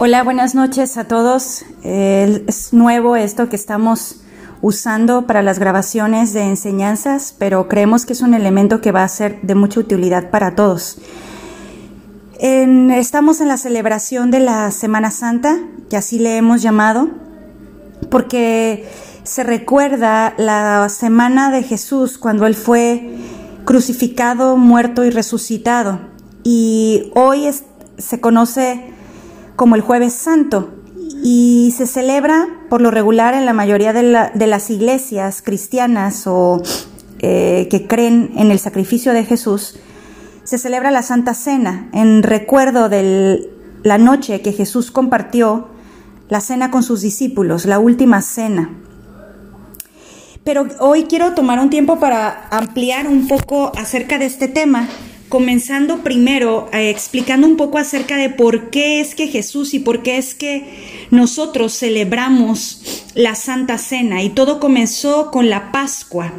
Hola, buenas noches a todos. Es nuevo esto que estamos usando para las grabaciones de enseñanzas, pero creemos que es un elemento que va a ser de mucha utilidad para todos. estamos en la celebración de la Semana Santa, que así le hemos llamado, porque se recuerda la semana de Jesús cuando Él fue crucificado, muerto y resucitado. Y hoy se conoce como el jueves santo y se celebra por lo regular en la mayoría de, las iglesias cristianas o eh, que creen en el sacrificio de Jesús, se celebra la Santa Cena en recuerdo de la noche que Jesús compartió la cena con sus discípulos, la última cena. Pero hoy quiero tomar un tiempo para ampliar un poco acerca de este tema comenzando primero eh, explicando un poco acerca de por qué es que Jesús y por qué es que nosotros celebramos la Santa Cena y todo comenzó con la Pascua.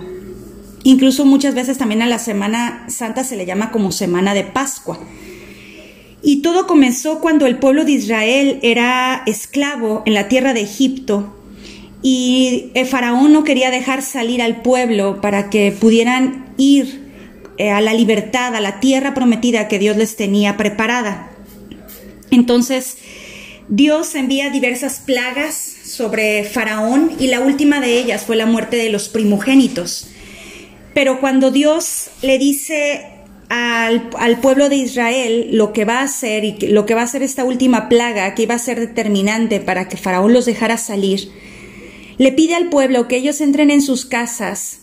Incluso muchas veces también a la Semana Santa se le llama como Semana de Pascua. Y todo comenzó cuando el pueblo de Israel era esclavo en la tierra de Egipto y el faraón no quería dejar salir al pueblo para que pudieran ir eh, a la libertad, a la tierra prometida que Dios les tenía preparada. Entonces, Dios envía diversas plagas sobre Faraón y la última de ellas fue la muerte de los primogénitos. Pero cuando Dios le dice al, al, pueblo de Israel lo que va a hacer y lo que va a hacer esta última plaga, que iba a ser determinante para que Faraón los dejara salir, le pide al pueblo que ellos entren en sus casas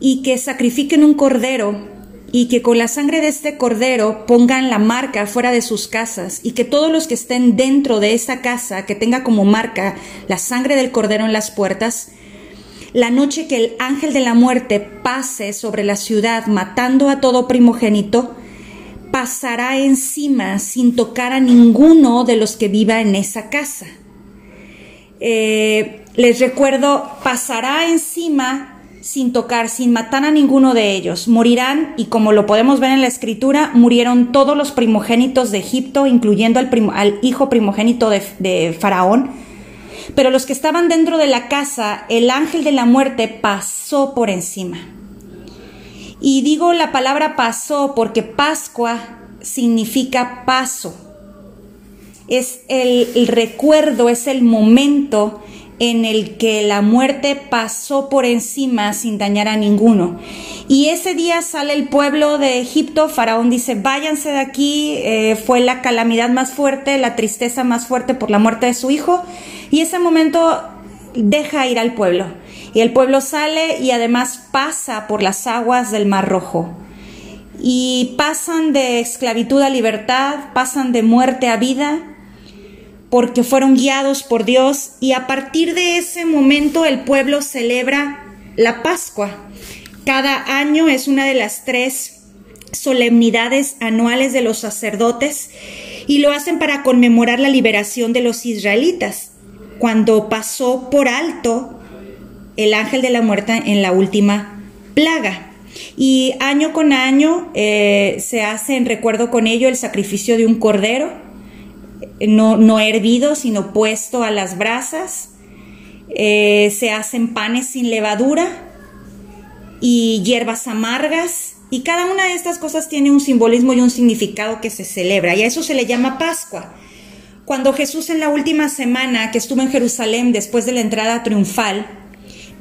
y que sacrifiquen un cordero y que con la sangre de este cordero pongan la marca fuera de sus casas y que todos los que estén dentro de esa casa, que tenga como marca la sangre del cordero en las puertas, la noche que el ángel de la muerte pase sobre la ciudad matando a todo primogénito, pasará encima sin tocar a ninguno de los que viva en esa casa. Eh, les recuerdo, pasará encima sin tocar, sin matar a ninguno de ellos. Morirán, y como lo podemos ver en la escritura, murieron todos los primogénitos de Egipto, incluyendo al, al hijo primogénito de, Faraón. Pero los que estaban dentro de la casa, el ángel de la muerte pasó por encima. Y digo la palabra pasó porque Pascua significa paso. Es el recuerdo, es el momento en el que la muerte pasó por encima sin dañar a ninguno. Y ese día sale el pueblo de Egipto, Faraón dice, váyanse de aquí, eh, fue la calamidad más fuerte, la tristeza más fuerte por la muerte de su hijo, y ese momento deja ir al pueblo. Y el pueblo sale y además pasa por las aguas del Mar Rojo. Y pasan de esclavitud a libertad, pasan de muerte a vida, porque fueron guiados por Dios y a partir de ese momento el pueblo celebra la Pascua. Cada año es una de las tres solemnidades anuales de los sacerdotes y lo hacen para conmemorar la liberación de los israelitas, cuando pasó por alto el ángel de la muerte en la última plaga. Y año con año eh, se hace en recuerdo con ello el sacrificio de un cordero no, no hervido, sino puesto a las brasas. Eh, se hacen panes sin levadura y hierbas amargas. Y cada una de estas cosas tiene un simbolismo y un significado que se celebra. Y a eso se le llama Pascua. Cuando Jesús en la última semana que estuvo en Jerusalén después de la entrada triunfal,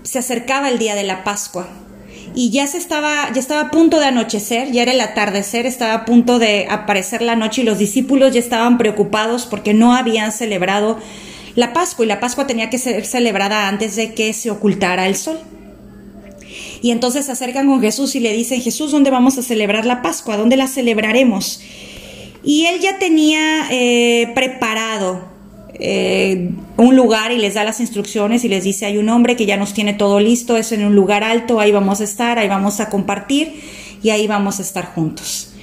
se acercaba el día de la Pascua y ya se estaba, ya estaba a punto de anochecer, ya era el atardecer, estaba a punto de aparecer la noche y los discípulos ya estaban preocupados porque no habían celebrado la Pascua y la Pascua tenía que ser celebrada antes de que se ocultara el sol. Y entonces se acercan con Jesús y le dicen, Jesús, ¿dónde vamos a celebrar la Pascua? ¿Dónde la celebraremos? Y él ya tenía eh, preparado eh, un lugar y les da las instrucciones y les dice, hay un hombre que ya nos tiene todo listo, es en un lugar alto, ahí vamos a estar, ahí vamos a compartir y ahí vamos a estar juntos.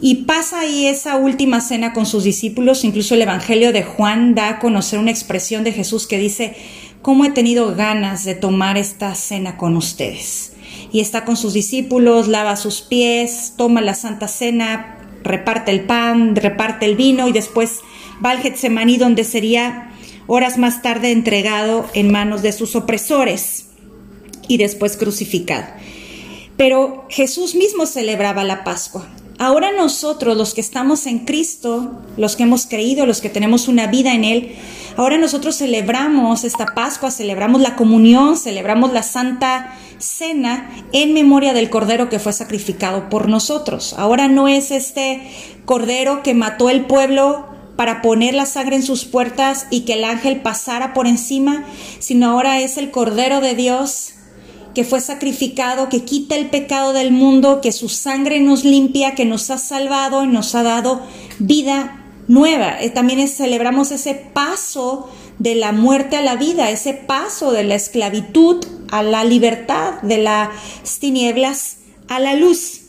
Y pasa ahí esa última cena con sus discípulos, incluso el Evangelio de Juan da a conocer una expresión de Jesús que dice, ¿cómo he tenido ganas de tomar esta cena con ustedes? Y está con sus discípulos, lava sus pies, toma la Santa Cena, reparte el pan, reparte el vino y después va al Getsemaní donde sería horas más tarde entregado en manos de sus opresores y después crucificado. Pero Jesús mismo celebraba la Pascua. Ahora nosotros, los que estamos en Cristo, los que hemos creído, los que tenemos una vida en Él, ahora nosotros celebramos esta Pascua, celebramos la comunión, celebramos la Santa Cena en memoria del Cordero que fue sacrificado por nosotros. Ahora no es este Cordero que mató el pueblo para poner la sangre en sus puertas y que el ángel pasara por encima, sino ahora es el Cordero de Dios que fue sacrificado, que quita el pecado del mundo, que su sangre nos limpia, que nos ha salvado y nos ha dado vida nueva. Eh, también celebramos ese paso de la muerte a la vida, ese paso de la esclavitud a la libertad, de las tinieblas a la luz.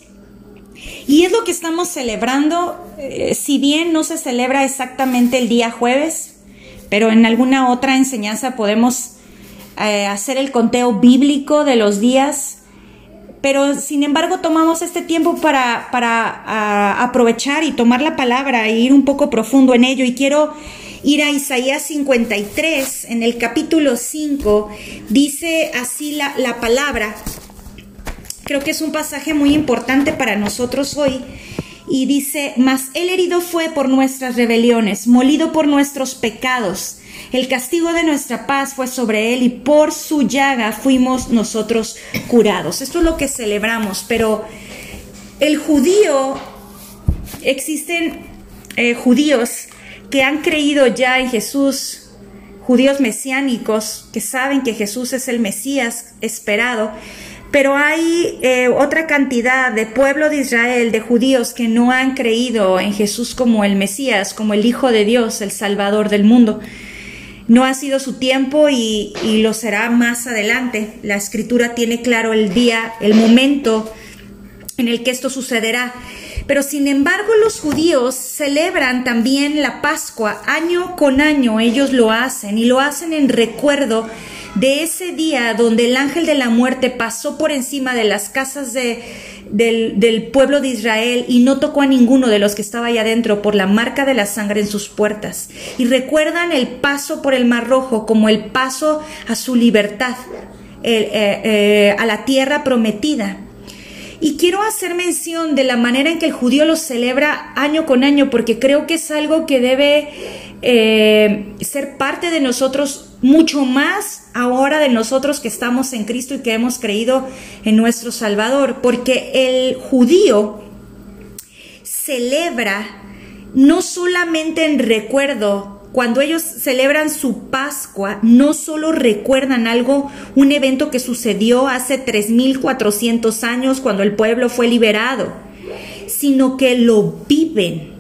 Y es lo que estamos celebrando, eh, si bien no se celebra exactamente el día jueves, pero en alguna otra enseñanza podemos eh, hacer el conteo bíblico de los días, pero sin embargo tomamos este tiempo para, para aprovechar y tomar la palabra e ir un poco profundo en ello. Y quiero ir a Isaías 53, en el capítulo 5, dice así la, la palabra. Creo que es un pasaje muy importante para nosotros hoy y dice, mas el herido fue por nuestras rebeliones, molido por nuestros pecados. El castigo de nuestra paz fue sobre él y por su llaga fuimos nosotros curados. Esto es lo que celebramos, pero el judío, existen eh, judíos que han creído ya en Jesús, judíos mesiánicos que saben que Jesús es el Mesías esperado, pero hay eh, otra cantidad de pueblo de Israel, de judíos que no han creído en Jesús como el Mesías, como el Hijo de Dios, el Salvador del mundo. No ha sido su tiempo y, lo será más adelante. La escritura tiene claro el día, el momento en el que esto sucederá. Pero sin embargo los judíos celebran también la Pascua año con año, ellos lo hacen y lo hacen en recuerdo de ese día donde el ángel de la muerte pasó por encima de las casas de, del, pueblo de Israel y no tocó a ninguno de los que estaba ahí adentro por la marca de la sangre en sus puertas. Y recuerdan el paso por el Mar Rojo como el paso a su libertad, eh, eh, a la tierra prometida. Y quiero hacer mención de la manera en que el judío lo celebra año con año, porque creo que es algo que debe eh, ser parte de nosotros mucho más ahora de nosotros que estamos en Cristo y que hemos creído en nuestro Salvador, porque el judío celebra no solamente en recuerdo cuando ellos celebran su Pascua, no solo recuerdan algo, un evento que sucedió hace 3400 años cuando el pueblo fue liberado, sino que lo viven,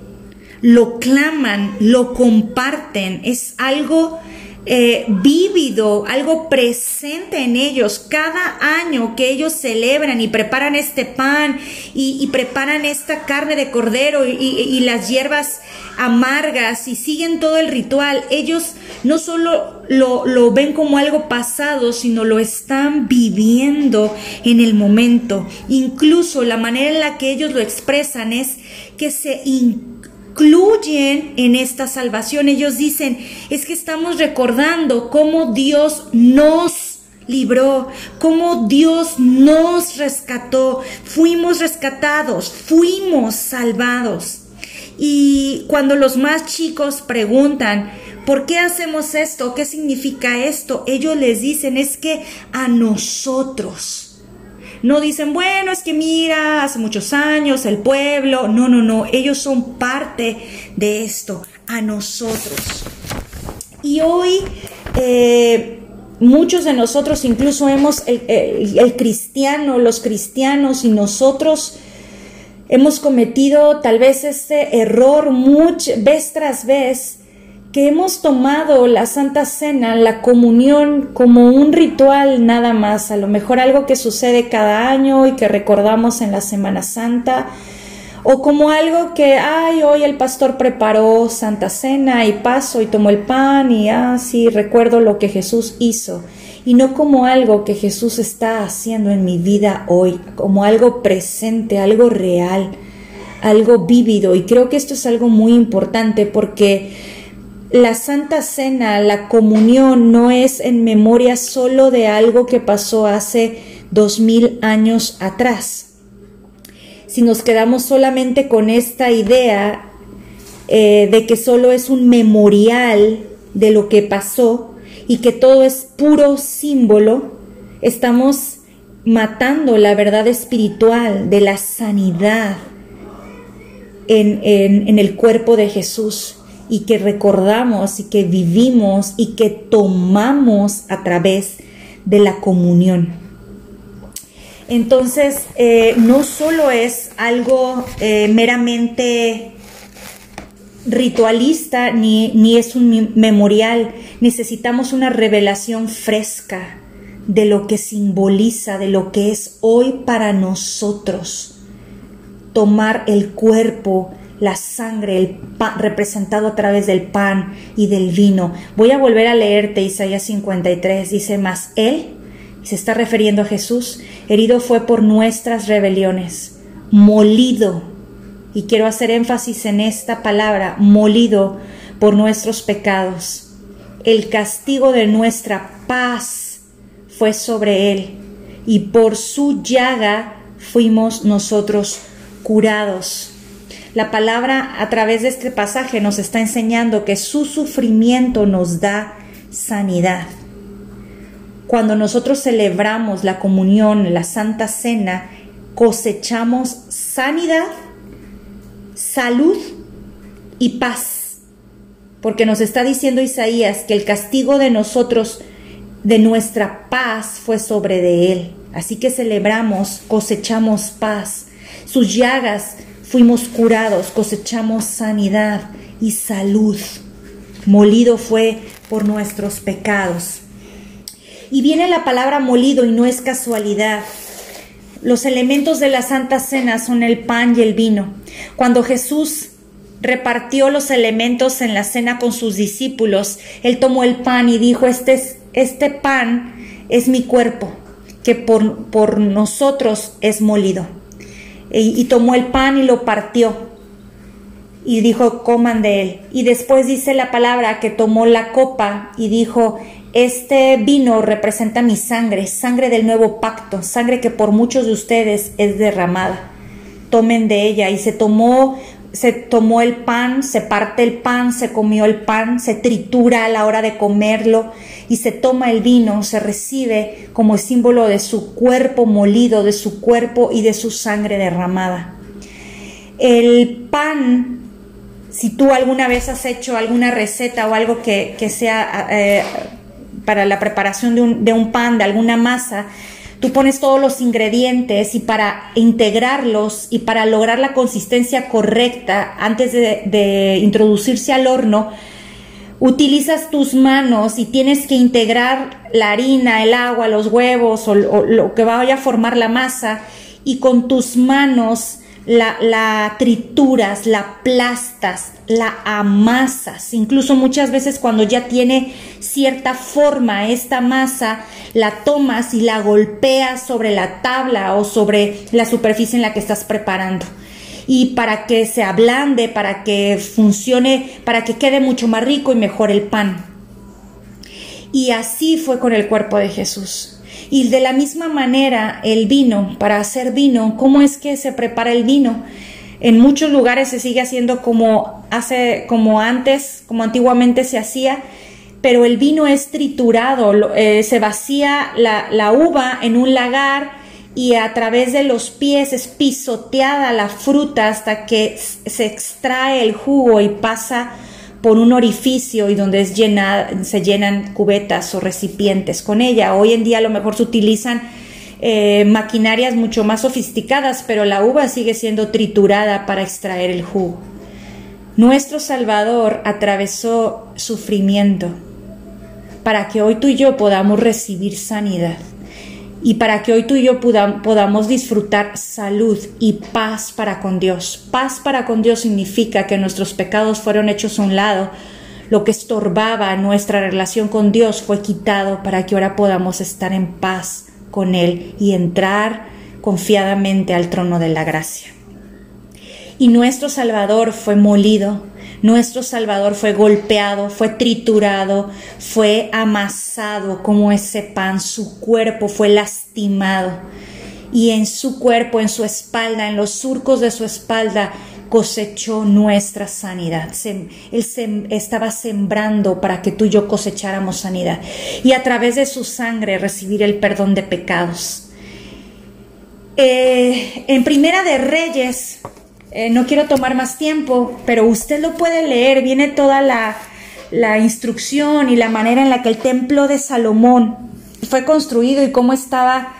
lo claman, lo comparten. Es algo eh, vívido, algo presente en ellos. Cada año que ellos celebran y preparan este pan y, preparan esta carne de cordero y, las hierbas amargas y siguen todo el ritual, ellos no solo lo, lo, ven como algo pasado, sino lo están viviendo en el momento. Incluso la manera en la que ellos lo expresan es que se incluyen en esta salvación. Ellos dicen, es que estamos recordando cómo Dios nos libró, cómo Dios nos rescató, fuimos rescatados, fuimos salvados. Y cuando los más chicos preguntan, ¿por qué hacemos esto? ¿Qué significa esto? Ellos les dicen, es que a nosotros no dicen, bueno, es que mira, hace muchos años el pueblo. No, no, no. Ellos son parte de esto, a nosotros. Y hoy eh, muchos de nosotros, incluso hemos, el, cristiano, los cristianos y nosotros, hemos cometido tal vez este error much, vez tras vez que hemos tomado la Santa Cena, la comunión, como un ritual nada más, a lo mejor algo que sucede cada año y que recordamos en la Semana Santa, o como algo que, ay, hoy el pastor preparó Santa Cena y paso y tomo el pan y, ah, sí, recuerdo lo que Jesús hizo, y no como algo que Jesús está haciendo en mi vida hoy, como algo presente, algo real algo vívido. Y creo que esto es algo muy importante porque la Santa Cena, la comunión, no es en memoria solo de algo que pasó hace dos mil años atrás. Si nos quedamos solamente con esta idea eh, de que solo es un memorial de lo que pasó y que todo es puro símbolo, estamos matando la verdad espiritual de la sanidad en, en, el cuerpo de Jesús y que recordamos y que vivimos y que tomamos a través de la comunión. Entonces, eh, no solo es algo eh, meramente ritualista ni, ni es un memorial, necesitamos una revelación fresca de lo que simboliza, de lo que es hoy para nosotros. Tomar el cuerpo, la sangre, el pan, representado a través del pan y del vino. Voy a volver a leerte Isaías 53. Dice, más Él, se está refiriendo a Jesús, herido fue por nuestras rebeliones, molido, y quiero hacer énfasis en esta palabra, molido por nuestros pecados. El castigo de nuestra paz fue sobre él, y por su llaga fuimos nosotros curados. La palabra a través de este pasaje nos está enseñando que su sufrimiento nos da sanidad. Cuando nosotros celebramos la comunión, la Santa Cena, cosechamos sanidad, salud y paz. Porque nos está diciendo Isaías que el castigo de nosotros de nuestra paz fue sobre de él. Así que celebramos, cosechamos paz. Sus llagas fuimos curados, cosechamos sanidad y salud. Molido fue por nuestros pecados. Y viene la palabra molido y no es casualidad. Los elementos de la Santa Cena son el pan y el vino. Cuando Jesús repartió los elementos en la cena con sus discípulos, él tomó el pan y dijo, este es este pan es mi cuerpo, que por, por nosotros es molido. Y, tomó el pan y lo partió y dijo, coman de él. Y después dice la palabra que tomó la copa y dijo, este vino representa mi sangre, sangre del nuevo pacto, sangre que por muchos de ustedes es derramada. Tomen de ella. Y se tomó se tomó el pan, se parte el pan, se comió el pan, se tritura a la hora de comerlo y se toma el vino, se recibe como símbolo de su cuerpo molido, de su cuerpo y de su sangre derramada. El pan, si tú alguna vez has hecho alguna receta o algo que, sea eh, para la preparación de un, de un pan, de alguna masa, Tú pones todos los ingredientes y para integrarlos y para lograr la consistencia correcta antes de, introducirse al horno, utilizas tus manos y tienes que integrar la harina, el agua, los huevos o, lo que vaya a formar la masa y con tus manos la, la, trituras, la aplastas, la amasas. Incluso muchas veces cuando ya tiene cierta forma esta masa, la tomas y la golpeas sobre la tabla o sobre la superficie en la que estás preparando. Y para que se ablande, para que funcione, para que quede mucho más rico y mejor el pan. Y así fue con el cuerpo de Jesús. Y de la misma manera, el vino, para hacer vino, ¿cómo es que se prepara el vino? En muchos lugares se sigue haciendo como hace, como antes, como antiguamente se hacía, pero el vino es triturado, eh, se vacía la, la uva en un lagar y a través de los pies es pisoteada la fruta hasta que se extrae el jugo y pasa por un orificio y donde se llenan cubetas o recipientes con ella. Hoy en día a lo mejor se utilizan eh, maquinarias mucho más sofisticadas, pero la uva sigue siendo triturada para extraer el jugo. Nuestro Salvador atravesó sufrimiento para que hoy tú y yo podamos recibir sanidad y para que hoy tú y yo podamos disfrutar salud y paz para con Dios. Paz para con Dios significa que nuestros pecados fueron hechos a un lado, lo que estorbaba nuestra relación con Dios fue quitado para que ahora podamos estar en paz con Él y entrar confiadamente al trono de la gracia. Y nuestro Salvador fue molido, nuestro Salvador fue golpeado, fue triturado, fue amasado como ese pan, su cuerpo fue lastimado. Y en su cuerpo, en su espalda, en los surcos de su espalda, cosechó nuestra sanidad. él se, estaba sembrando para que tú y yo cosecháramos sanidad. Y a través de su sangre recibir el perdón de pecados. Eh, en Primera de Reyes, eh, no quiero tomar más tiempo, pero usted lo puede leer, viene toda la, instrucción y la manera en la que el templo de Salomón fue construido y cómo estaba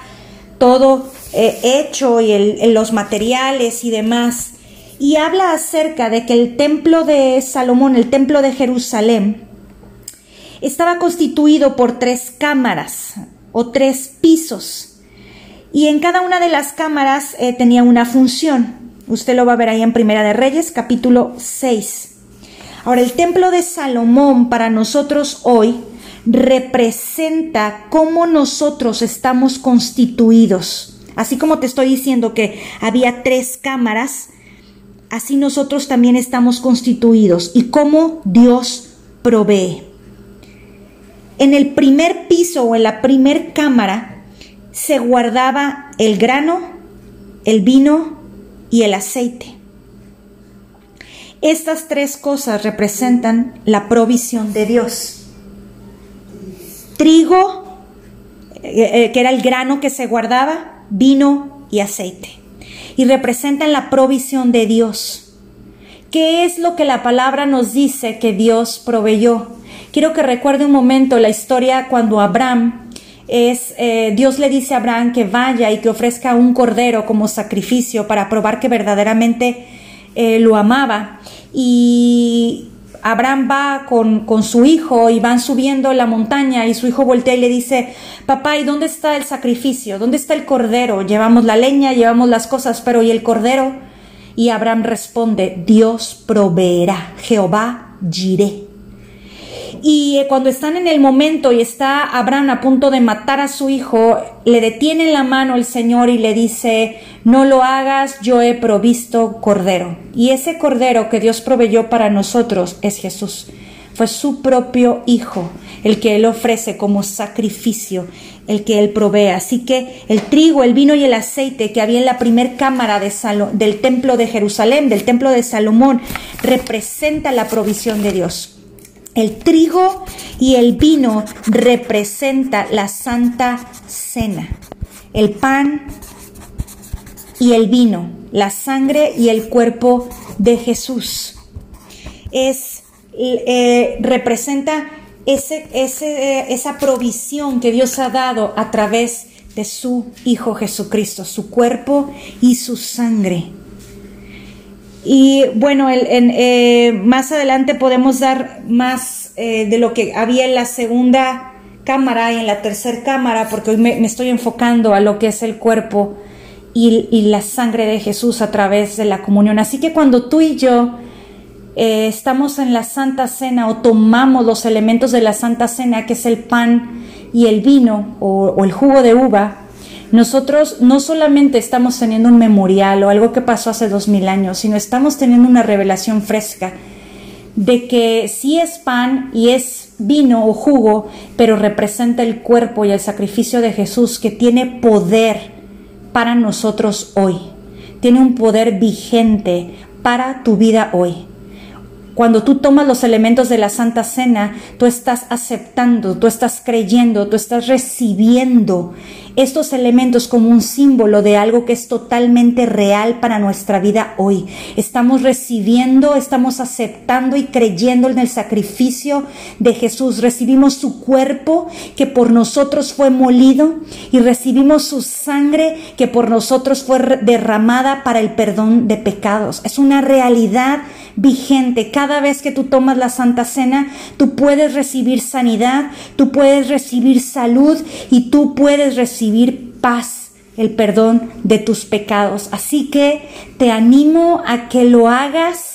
todo eh, hecho y los materiales y demás. Y habla acerca de que el templo de Salomón, el templo de Jerusalén, estaba constituido por tres cámaras o tres pisos. Y en cada una de las cámaras eh, tenía una función. Usted lo va a ver ahí en Primera de Reyes, capítulo 6. Ahora, el templo de Salomón para nosotros hoy representa cómo nosotros estamos constituidos. Así como te estoy diciendo que había tres cámaras, así nosotros también estamos constituidos y cómo Dios provee. En el primer piso o en la primer cámara se guardaba el grano, el vino y el aceite. Estas tres cosas representan la provisión de Dios. Trigo, eh, eh, que era el grano que se guardaba, vino y aceite. Y representan la provisión de Dios. ¿Qué es lo que la palabra nos dice que Dios proveyó? Quiero que recuerde un momento la historia cuando Abraham es eh, Dios le dice a Abraham que vaya y que ofrezca un cordero como sacrificio para probar que verdaderamente eh, lo amaba. Y Abraham va con, con, su hijo y van subiendo la montaña y su hijo voltea y le dice, papá, ¿y dónde está el sacrificio? ¿Dónde está el cordero? Llevamos la leña, llevamos las cosas, pero ¿y el cordero? Y Abraham responde, Dios proveerá, Jehová giré. Y eh, cuando están en el momento y está Abraham a punto de matar a su hijo, le detiene la mano el Señor y le dice, no lo hagas, yo he provisto cordero. Y ese cordero que Dios proveyó para nosotros es Jesús. Fue su propio hijo el que él ofrece como sacrificio, el que él provee. Así que el trigo, el vino y el aceite que había en la primer cámara de del templo de Jerusalén, del templo de Salomón, representa la provisión de Dios. El trigo y el vino representa la santa cena. El pan y el vino, la sangre y el cuerpo de Jesús. Es, eh, representa ese, ese, esa provisión que Dios ha dado a través de su Hijo Jesucristo, su cuerpo y su sangre. Y bueno, eh, más adelante podemos dar más eh, de lo que había en la segunda cámara y en la tercera cámara, porque hoy me, estoy enfocando a lo que es el cuerpo y, la sangre de Jesús a través de la comunión. Así que cuando tú y yo eh, estamos en la Santa Cena o tomamos los elementos de la Santa Cena, que es el pan y el vino o el jugo de uva, nosotros no solamente estamos teniendo un memorial o algo que pasó hace dos mil años, sino estamos teniendo una revelación fresca de que sí es pan y es vino o jugo, pero representa el cuerpo y el sacrificio de Jesús que tiene poder para nosotros hoy. Tiene un poder vigente para tu vida hoy. Cuando tú tomas los elementos de la Santa Cena, tú estás aceptando, tú estás creyendo, tú estás recibiendo estos elementos como un símbolo de algo que es totalmente real para nuestra vida hoy. Estamos recibiendo, estamos aceptando y creyendo en el sacrificio de Jesús. Recibimos su cuerpo que por nosotros fue molido y recibimos su sangre que por nosotros fue derramada para el perdón de pecados. Es una realidad vigente. Cada vez que tú tomas la Santa Cena, tú puedes recibir sanidad, tú puedes recibir salud y tú puedes recibir paz, el perdón de tus pecados. Así que te animo a que lo hagas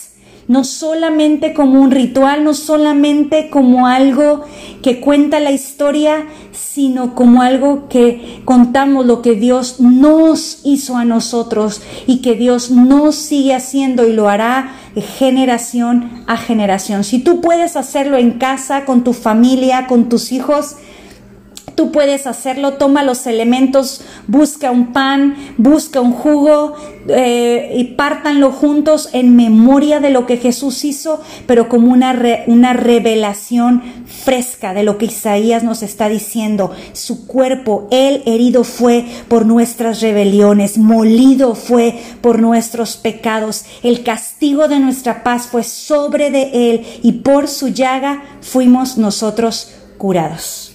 no solamente como un ritual, no solamente como algo que cuenta la historia, sino como algo que contamos lo que Dios nos hizo a nosotros y que Dios nos sigue haciendo y lo hará de generación a generación. Si tú puedes hacerlo en casa, con tu familia, con tus hijos, Tú puedes hacerlo, toma los elementos, busca un pan, busca un jugo eh, y pártanlo juntos en memoria de lo que Jesús hizo, pero como una, una revelación fresca de lo que Isaías nos está diciendo. Su cuerpo, él herido fue por nuestras rebeliones, molido fue por nuestros pecados. El castigo de nuestra paz fue sobre de él y por su llaga fuimos nosotros curados.